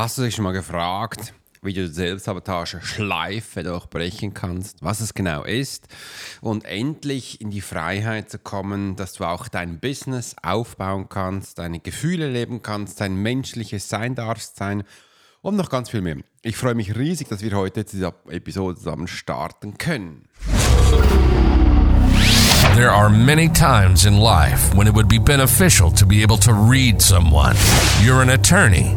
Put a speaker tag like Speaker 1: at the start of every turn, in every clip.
Speaker 1: Hast du dich schon mal gefragt, wie du Selbstsabotage Schleife durchbrechen kannst, was es genau ist und endlich in die Freiheit zu kommen, dass du auch dein Business aufbauen kannst, deine Gefühle leben kannst, dein menschliches Sein darfst sein und noch ganz viel mehr. Ich freue mich riesig, dass wir heute diese Episode zusammen starten können.
Speaker 2: There are many times in life when it would be beneficial to be able to read someone. You're an attorney.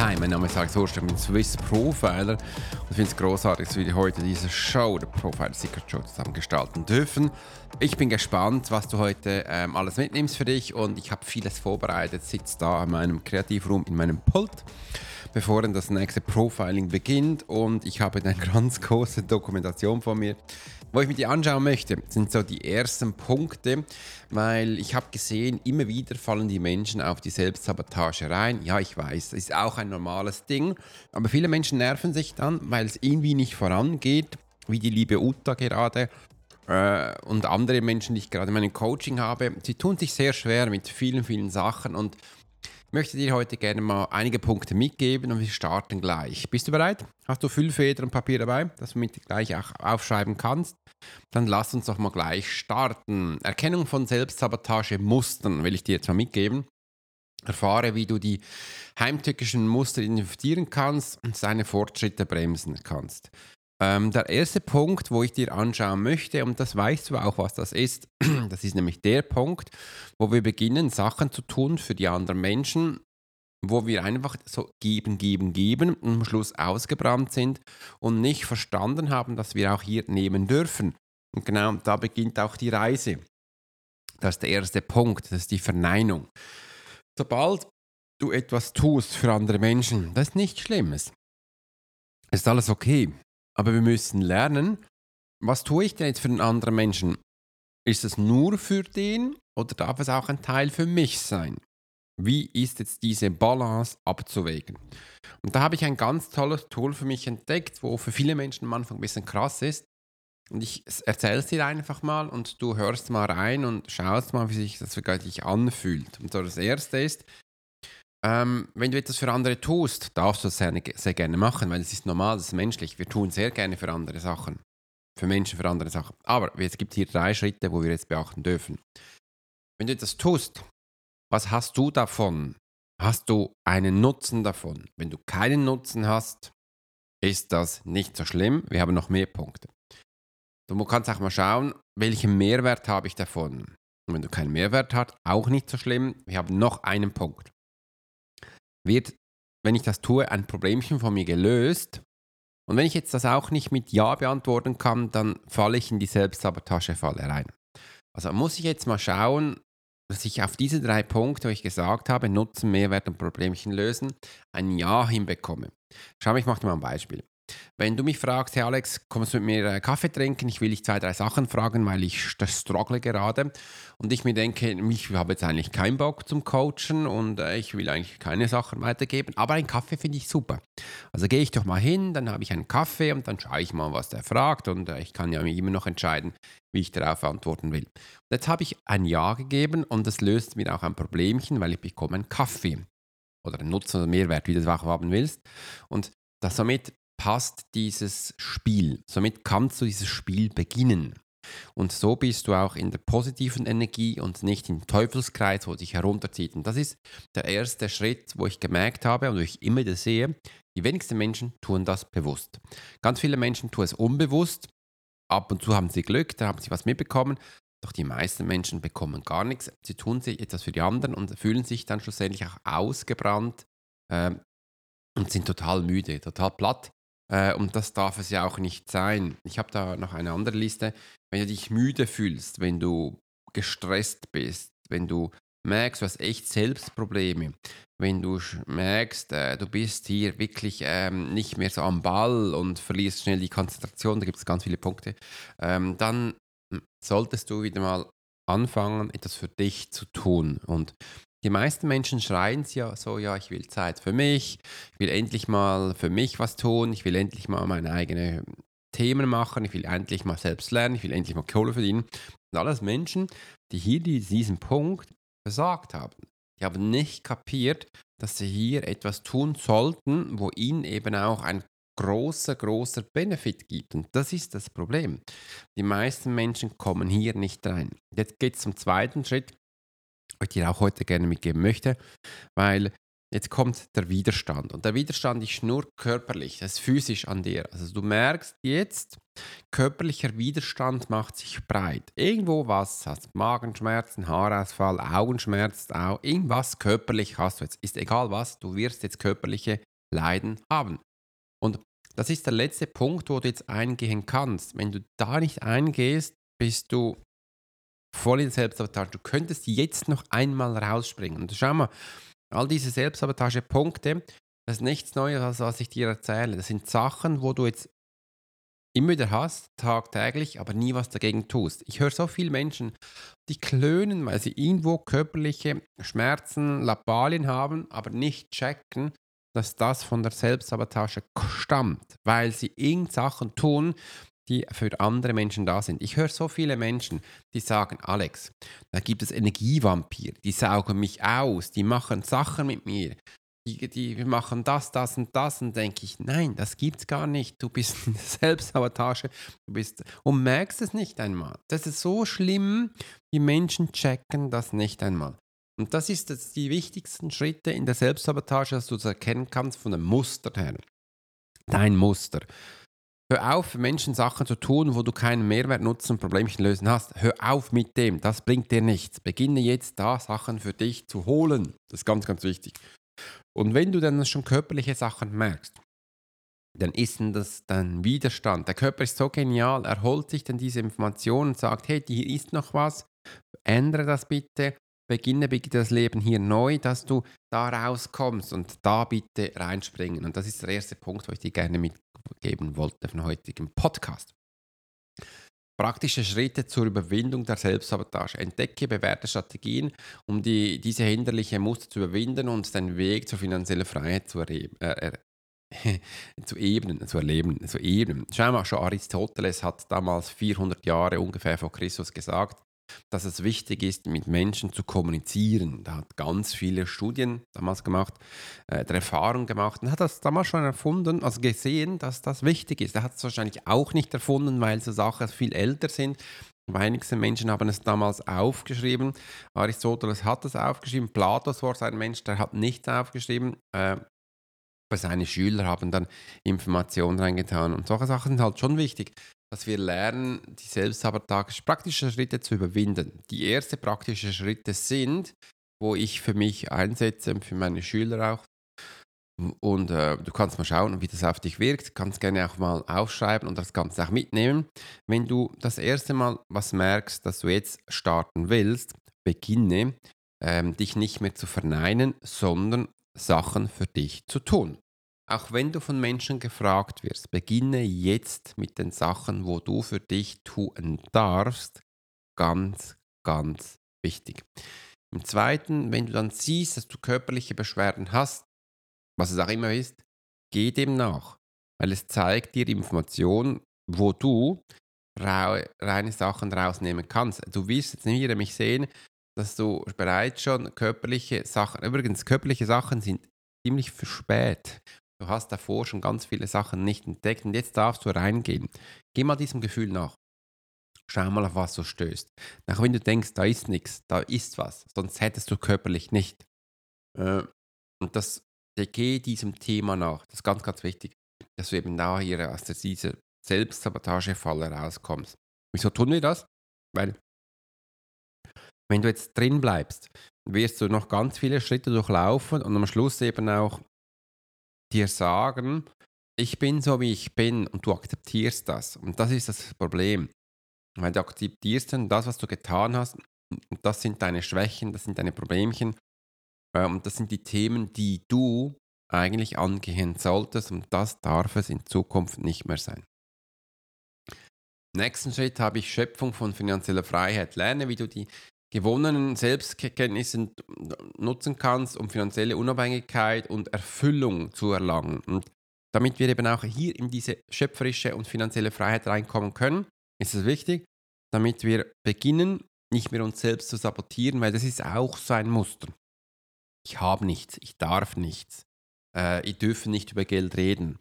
Speaker 1: Hi, mein Name ist Alex Horst, ich bin Swiss Profiler. Und ich finde es großartig, dass wir heute diese Show, der Profiler Secret Show, zusammen gestalten dürfen. Ich bin gespannt, was du heute ähm, alles mitnimmst für dich. Und ich habe vieles vorbereitet, sitze da in meinem Kreativraum, in meinem Pult bevor dann das nächste Profiling beginnt. Und ich habe eine ganz große Dokumentation von mir. Wo ich mit dir anschauen möchte, sind so die ersten Punkte, weil ich habe gesehen, immer wieder fallen die Menschen auf die Selbstsabotage rein. Ja, ich weiß, das ist auch ein normales Ding, aber viele Menschen nerven sich dann, weil es irgendwie nicht vorangeht, wie die liebe Uta gerade äh, und andere Menschen, die ich gerade in meinem Coaching habe. Sie tun sich sehr schwer mit vielen, vielen Sachen. Und möchte dir heute gerne mal einige Punkte mitgeben und wir starten gleich. Bist du bereit? Hast du Füllfeder und Papier dabei, dass du mit gleich auch aufschreiben kannst? Dann lass uns doch mal gleich starten. Erkennung von Selbstsabotage-Mustern will ich dir jetzt mal mitgeben. Erfahre, wie du die heimtückischen Muster identifizieren kannst und seine Fortschritte bremsen kannst. Ähm, der erste Punkt, wo ich dir anschauen möchte, und das weißt du auch, was das ist, das ist nämlich der Punkt, wo wir beginnen, Sachen zu tun für die anderen Menschen, wo wir einfach so geben, geben, geben und am Schluss ausgebrannt sind und nicht verstanden haben, dass wir auch hier nehmen dürfen. Und genau da beginnt auch die Reise. Das ist der erste Punkt, das ist die Verneinung. Sobald du etwas tust für andere Menschen, das ist nichts Schlimmes. Ist alles okay. Aber wir müssen lernen, was tue ich denn jetzt für einen anderen Menschen? Ist es nur für den oder darf es auch ein Teil für mich sein? Wie ist jetzt diese Balance abzuwägen? Und da habe ich ein ganz tolles Tool für mich entdeckt, wo für viele Menschen am Anfang ein bisschen krass ist. Und ich erzähle es dir einfach mal und du hörst mal rein und schaust mal, wie sich das für dich anfühlt. Und so das erste ist, ähm, wenn du etwas für andere tust, darfst du das sehr, sehr gerne machen, weil es ist normal, das ist menschlich. Wir tun sehr gerne für andere Sachen. Für Menschen, für andere Sachen. Aber es gibt hier drei Schritte, wo wir jetzt beachten dürfen. Wenn du etwas tust, was hast du davon? Hast du einen Nutzen davon? Wenn du keinen Nutzen hast, ist das nicht so schlimm. Wir haben noch mehr Punkte. Du kannst auch mal schauen, welchen Mehrwert habe ich davon. Und wenn du keinen Mehrwert hast, auch nicht so schlimm. Wir haben noch einen Punkt wird, wenn ich das tue, ein Problemchen von mir gelöst. Und wenn ich jetzt das auch nicht mit Ja beantworten kann, dann falle ich in die Selbstsabotagefalle rein. Also muss ich jetzt mal schauen, dass ich auf diese drei Punkte, wo ich gesagt habe, Nutzen, Mehrwert und Problemchen lösen, ein Ja hinbekomme. Schau, ich mache dir mal ein Beispiel. Wenn du mich fragst, hey Alex, kommst du mit mir äh, Kaffee trinken? Ich will dich zwei, drei Sachen fragen, weil ich das struggle gerade. Und ich mir denke, ich habe jetzt eigentlich keinen Bock zum Coachen und äh, ich will eigentlich keine Sachen weitergeben. Aber einen Kaffee finde ich super. Also gehe ich doch mal hin, dann habe ich einen Kaffee und dann schaue ich mal, was der fragt. Und äh, ich kann ja immer noch entscheiden, wie ich darauf antworten will. Jetzt habe ich ein Ja gegeben und das löst mir auch ein Problemchen, weil ich bekomme einen Kaffee. Oder einen Nutzen oder Mehrwert, wie du das auch haben willst. Und das somit passt dieses Spiel. Somit kannst du dieses Spiel beginnen. Und so bist du auch in der positiven Energie und nicht im Teufelskreis, wo dich herunterzieht. Und das ist der erste Schritt, wo ich gemerkt habe und wo ich immer das sehe, die wenigsten Menschen tun das bewusst. Ganz viele Menschen tun es unbewusst. Ab und zu haben sie Glück, da haben sie was mitbekommen. Doch die meisten Menschen bekommen gar nichts. Sie tun sich etwas für die anderen und fühlen sich dann schlussendlich auch ausgebrannt, äh, und sind total müde, total platt. Äh, und das darf es ja auch nicht sein. Ich habe da noch eine andere Liste. Wenn du dich müde fühlst, wenn du gestresst bist, wenn du merkst, du hast echt Selbstprobleme, wenn du merkst, äh, du bist hier wirklich ähm, nicht mehr so am Ball und verlierst schnell die Konzentration, da gibt es ganz viele Punkte, ähm, dann solltest du wieder mal anfangen, etwas für dich zu tun. Und die meisten Menschen schreien ja so, ja, ich will Zeit für mich, ich will endlich mal für mich was tun, ich will endlich mal meine eigenen Themen machen, ich will endlich mal selbst lernen, ich will endlich mal Kohle verdienen. Und alles Menschen, die hier diesen Punkt versagt haben. Die haben nicht kapiert, dass sie hier etwas tun sollten, wo ihnen eben auch ein großer, großer Benefit gibt. Und das ist das Problem. Die meisten Menschen kommen hier nicht rein. Jetzt geht es zum zweiten Schritt, den ich dir auch heute gerne mitgeben möchte, weil jetzt kommt der Widerstand. Und der Widerstand ist nur körperlich, das ist physisch an dir. Also du merkst jetzt, körperlicher Widerstand macht sich breit. Irgendwo was, hast Magenschmerzen, Haarausfall, Augenschmerzen, auch irgendwas körperlich hast du jetzt. Ist egal was, du wirst jetzt körperliche Leiden haben. Und das ist der letzte Punkt, wo du jetzt eingehen kannst. Wenn du da nicht eingehst, bist du voll in Selbstsabotage. Du könntest jetzt noch einmal rausspringen. Und schau mal, all diese Selbstsabotage-Punkte, das ist nichts Neues, als was ich dir erzähle. Das sind Sachen, wo du jetzt immer wieder hast, tagtäglich, aber nie was dagegen tust. Ich höre so viele Menschen, die klönen, weil sie irgendwo körperliche Schmerzen, Lappalien haben, aber nicht checken, dass das von der Selbstsabotage stammt, weil sie irgend Sachen tun, die für andere Menschen da sind. Ich höre so viele Menschen, die sagen, Alex, da gibt es Energievampir, die saugen mich aus, die machen Sachen mit mir, die, die machen das, das und das und denke ich, nein, das gibt's gar nicht. Du bist in der Selbstsabotage, du bist und merkst es nicht einmal. Das ist so schlimm, die Menschen checken das nicht einmal. Und das ist jetzt die wichtigsten Schritte in der Selbstsabotage, dass du das erkennen kannst von dem Muster her. Dein Muster. Hör auf, Menschen Sachen zu tun, wo du keinen Mehrwert nutzen und Problemchen lösen hast. Hör auf mit dem, das bringt dir nichts. Beginne jetzt da Sachen für dich zu holen. Das ist ganz, ganz wichtig. Und wenn du dann schon körperliche Sachen merkst, dann ist das dein Widerstand. Der Körper ist so genial, er holt sich dann diese Informationen und sagt, hey, hier ist noch was, ändere das bitte beginne bitte das Leben hier neu, dass du da rauskommst und da bitte reinspringen. Und das ist der erste Punkt, wo ich dir gerne mitgeben wollte von heutigem Podcast. Praktische Schritte zur Überwindung der Selbstsabotage. Entdecke bewährte Strategien, um die, diese hinderliche Muster zu überwinden und den Weg zur finanziellen Freiheit zu, erheben, äh, zu ebnen, zu erleben, zu ebnen. Schau mal, schon Aristoteles hat damals 400 Jahre ungefähr vor Christus gesagt, dass es wichtig ist, mit Menschen zu kommunizieren. Da hat ganz viele Studien damals gemacht, äh, Erfahrung gemacht und hat das damals schon erfunden, also gesehen, dass das wichtig ist. Er hat es wahrscheinlich auch nicht erfunden, weil so Sachen viel älter sind. Wenigste Menschen haben es damals aufgeschrieben. Aristoteles hat es aufgeschrieben. Platos war sein Mensch, der hat nichts aufgeschrieben. Äh, seine Schüler haben dann Informationen reingetan. Und solche Sachen sind halt schon wichtig dass wir lernen, die Selbstsabotage praktische Schritte zu überwinden. Die ersten praktischen Schritte sind, wo ich für mich einsetze und für meine Schüler auch. Und äh, du kannst mal schauen, wie das auf dich wirkt. Du kannst gerne auch mal aufschreiben und das Ganze auch mitnehmen. Wenn du das erste Mal was merkst, dass du jetzt starten willst, beginne ähm, dich nicht mehr zu verneinen, sondern Sachen für dich zu tun. Auch wenn du von Menschen gefragt wirst, beginne jetzt mit den Sachen, wo du für dich tun darfst. Ganz, ganz wichtig. Im zweiten, wenn du dann siehst, dass du körperliche Beschwerden hast, was es auch immer ist, geh dem nach, weil es zeigt dir Informationen, wo du reine Sachen rausnehmen kannst. Du wirst jetzt wieder mich sehen, dass du bereits schon körperliche Sachen, übrigens körperliche Sachen sind ziemlich spät Du hast davor schon ganz viele Sachen nicht entdeckt und jetzt darfst du reingehen. Geh mal diesem Gefühl nach. Schau mal, auf was du stößt. Nach wenn du denkst, da ist nichts, da ist was, sonst hättest du körperlich nicht. Äh, und das, geh diesem Thema nach. Das ist ganz, ganz wichtig, dass du eben da hier aus dieser Selbstsabotagefalle rauskommst. Wieso tun wir das? Weil, wenn du jetzt drin bleibst, wirst du noch ganz viele Schritte durchlaufen und am Schluss eben auch dir sagen, ich bin so, wie ich bin und du akzeptierst das. Und das ist das Problem. Weil du akzeptierst dann das, was du getan hast. Und das sind deine Schwächen, das sind deine Problemchen. Äh, und das sind die Themen, die du eigentlich angehen solltest. Und das darf es in Zukunft nicht mehr sein. Nächsten Schritt habe ich Schöpfung von finanzieller Freiheit. Lerne, wie du die gewonnenen Selbstkenntnisse nutzen kannst, um finanzielle Unabhängigkeit und Erfüllung zu erlangen. Und damit wir eben auch hier in diese schöpferische und finanzielle Freiheit reinkommen können, ist es wichtig, damit wir beginnen, nicht mehr uns selbst zu sabotieren, weil das ist auch so ein Muster. Ich habe nichts, ich darf nichts, äh, ich dürfe nicht über Geld reden.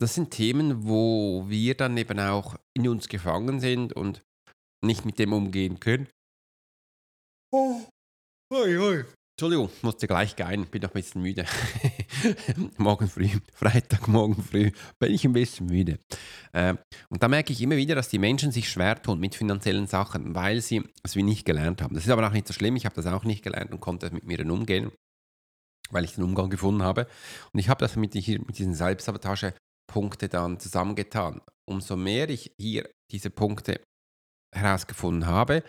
Speaker 1: Das sind Themen, wo wir dann eben auch in uns gefangen sind und nicht mit dem umgehen können. Oh. Oi, oi. Entschuldigung, musste gleich gehen, bin noch ein bisschen müde. morgen früh, Freitag, morgen früh, bin ich ein bisschen müde. Äh, und da merke ich immer wieder, dass die Menschen sich schwer tun mit finanziellen Sachen, weil sie es wie nicht gelernt haben. Das ist aber auch nicht so schlimm, ich habe das auch nicht gelernt und konnte mit mir dann umgehen, weil ich den Umgang gefunden habe. Und ich habe das mit, mit diesen Selbstsabotage-Punkte dann zusammengetan. Umso mehr ich hier diese Punkte herausgefunden habe,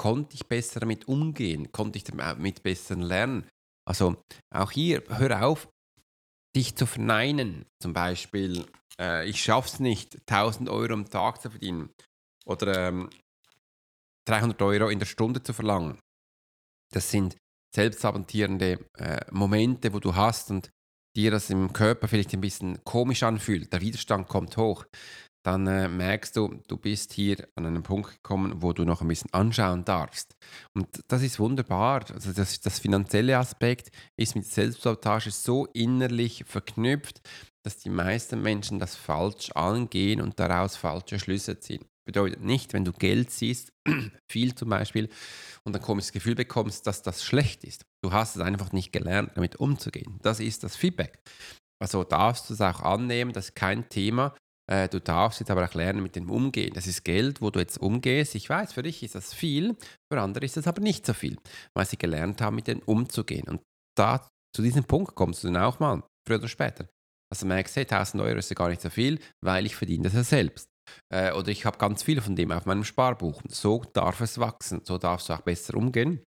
Speaker 1: konnte ich besser damit umgehen, konnte ich damit besser lernen. Also auch hier, hör auf, dich zu verneinen. Zum Beispiel, äh, ich es nicht, 1000 Euro am Tag zu verdienen oder ähm, 300 Euro in der Stunde zu verlangen. Das sind selbstsabotierende äh, Momente, wo du hast und dir das im Körper vielleicht ein bisschen komisch anfühlt. Der Widerstand kommt hoch dann äh, merkst du, du bist hier an einen Punkt gekommen, wo du noch ein bisschen anschauen darfst. Und das ist wunderbar. Also das, das finanzielle Aspekt ist mit Selbstsabotage so innerlich verknüpft, dass die meisten Menschen das falsch angehen und daraus falsche Schlüsse ziehen. Bedeutet nicht, wenn du Geld siehst, viel zum Beispiel, und ein komisches Gefühl bekommst, dass das schlecht ist. Du hast es einfach nicht gelernt, damit umzugehen. Das ist das Feedback. Also darfst du es auch annehmen, das ist kein Thema. Äh, du darfst jetzt aber auch lernen, mit dem umgehen. Das ist Geld, wo du jetzt umgehst. Ich weiß, für dich ist das viel, für andere ist das aber nicht so viel, weil sie gelernt haben, mit dem umzugehen. Und da zu diesem Punkt kommst du dann auch mal, früher oder später. Also merkst, hey, 1000 Euro ist ja gar nicht so viel, weil ich verdiene das ja selbst. Äh, oder ich habe ganz viel von dem auf meinem Sparbuch. So darf es wachsen, so darfst du auch besser umgehen.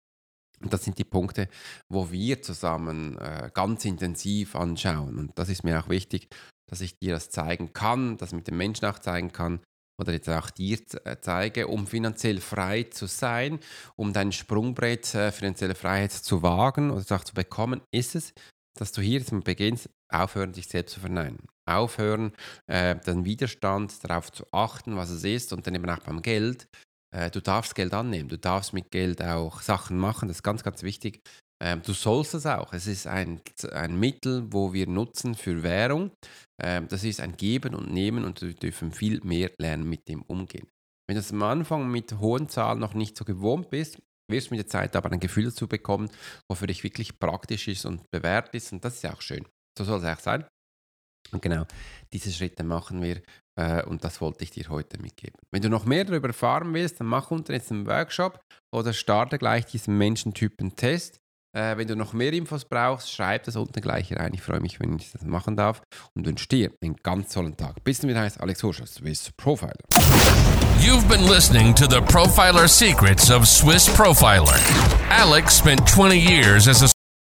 Speaker 1: Und das sind die Punkte, wo wir zusammen äh, ganz intensiv anschauen. Und das ist mir auch wichtig, dass ich dir das zeigen kann, das mit dem Menschen auch zeigen kann oder jetzt auch dir äh, zeige, um finanziell frei zu sein, um dein Sprungbrett äh, finanzielle Freiheit zu wagen oder auch zu bekommen, ist es, dass du hier jetzt mal beginnst, aufhören, dich selbst zu verneinen. Aufhören, äh, den Widerstand darauf zu achten, was es ist und dann eben auch beim Geld. Äh, du darfst Geld annehmen, du darfst mit Geld auch Sachen machen, das ist ganz, ganz wichtig. Ähm, du sollst es auch. Es ist ein, ein Mittel, wo wir nutzen für Währung. Ähm, das ist ein Geben und Nehmen und wir dürfen viel mehr lernen, mit dem umgehen. Wenn du am Anfang mit hohen Zahlen noch nicht so gewohnt bist, wirst du mit der Zeit aber ein Gefühl dazu bekommen, was für dich wirklich praktisch ist und bewährt ist. Und das ist ja auch schön. So soll es auch sein. Und genau, diese Schritte machen wir äh, und das wollte ich dir heute mitgeben. Wenn du noch mehr darüber erfahren willst, dann mach unten jetzt einen Workshop oder starte gleich diesen Menschentypen-Test. Äh, wenn du noch mehr Infos brauchst, schreib das unten gleich rein. Ich freue mich, wenn ich das machen darf und wünsche dir einen ganz tollen Tag. Bis dann wieder heißt Alex Horschel, Swiss Profiler.
Speaker 2: You've been listening to the Profiler Secrets of Swiss Profiler. Alex spent 20 years as a